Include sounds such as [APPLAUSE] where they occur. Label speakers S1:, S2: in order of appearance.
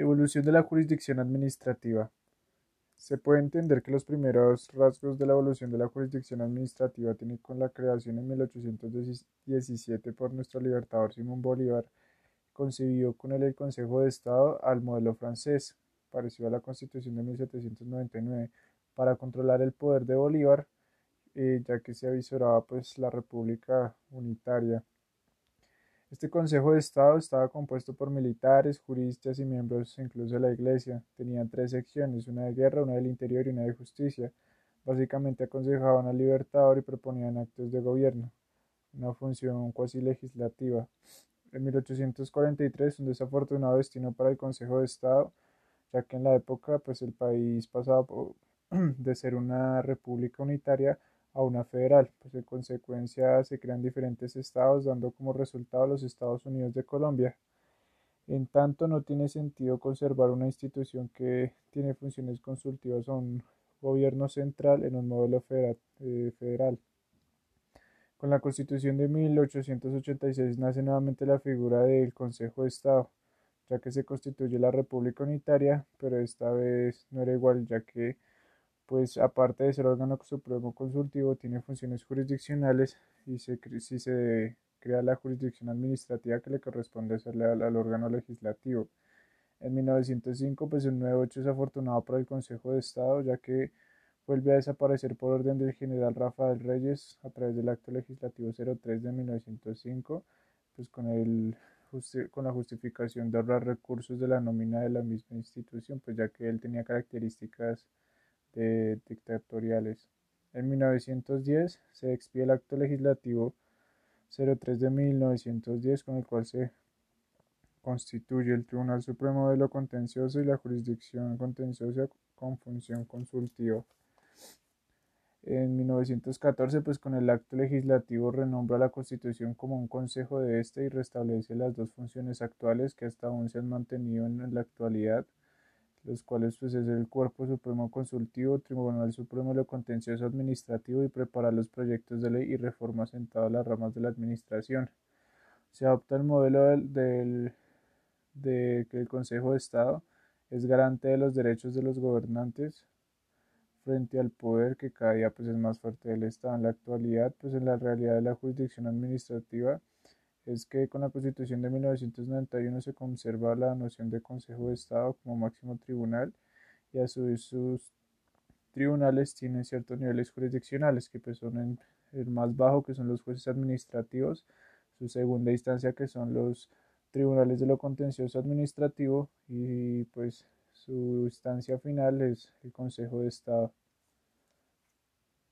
S1: Evolución de la jurisdicción administrativa. Se puede entender que los primeros rasgos de la evolución de la jurisdicción administrativa tienen con la creación en 1817 por nuestro libertador Simón Bolívar, concibió con él el Consejo de Estado al modelo francés, parecido a la Constitución de 1799, para controlar el poder de Bolívar, eh, ya que se avisoraba pues la República Unitaria. Este Consejo de Estado estaba compuesto por militares, juristas y miembros incluso de la Iglesia. Tenía tres secciones, una de guerra, una del interior y una de justicia. Básicamente aconsejaban al libertador y proponían actos de gobierno, una función cuasi legislativa. En 1843, un desafortunado destino para el Consejo de Estado, ya que en la época pues el país pasaba [CLEARS THROAT] de ser una república unitaria a una federal, pues en consecuencia se crean diferentes estados dando como resultado los Estados Unidos de Colombia. En tanto, no tiene sentido conservar una institución que tiene funciones consultivas a un gobierno central en un modelo eh, federal. Con la Constitución de 1886 nace nuevamente la figura del Consejo de Estado, ya que se constituye la República Unitaria, pero esta vez no era igual, ya que pues aparte de ser órgano supremo consultivo, tiene funciones jurisdiccionales y se, si se crea la jurisdicción administrativa que le corresponde hacerle al, órgano legislativo. En 1905, pues el nuevo hecho es afortunado para el Consejo de Estado, ya que vuelve a desaparecer por orden del general Rafael Reyes a través del acto legislativo 03 de 1905, pues con, el, con la justificación de ahorrar recursos de la nómina de la misma institución, pues ya que él tenía características dictatoriales. En 1910 se expide el acto legislativo 03 de 1910 con el cual se constituye el Tribunal Supremo de lo Contencioso y la Jurisdicción Contenciosa con función consultiva. En 1914, pues con el acto legislativo renombra la Constitución como un consejo de este y restablece las dos funciones actuales que hasta aún se han mantenido en la actualidad los cuales pues es el Cuerpo Supremo Consultivo, Tribunal Supremo de lo Contencioso Administrativo y prepara los proyectos de ley y reformas en todas las ramas de la administración. Se adopta el modelo del, de que el Consejo de Estado es garante de los derechos de los gobernantes frente al poder que cada día pues es más fuerte del Estado. En la actualidad, pues en la realidad de la jurisdicción administrativa, es que con la Constitución de 1991 se conserva la noción de Consejo de Estado como máximo tribunal y a su vez sus tribunales tienen ciertos niveles jurisdiccionales que pues son el más bajo que son los jueces administrativos, su segunda instancia que son los tribunales de lo contencioso administrativo y pues su instancia final es el Consejo de Estado.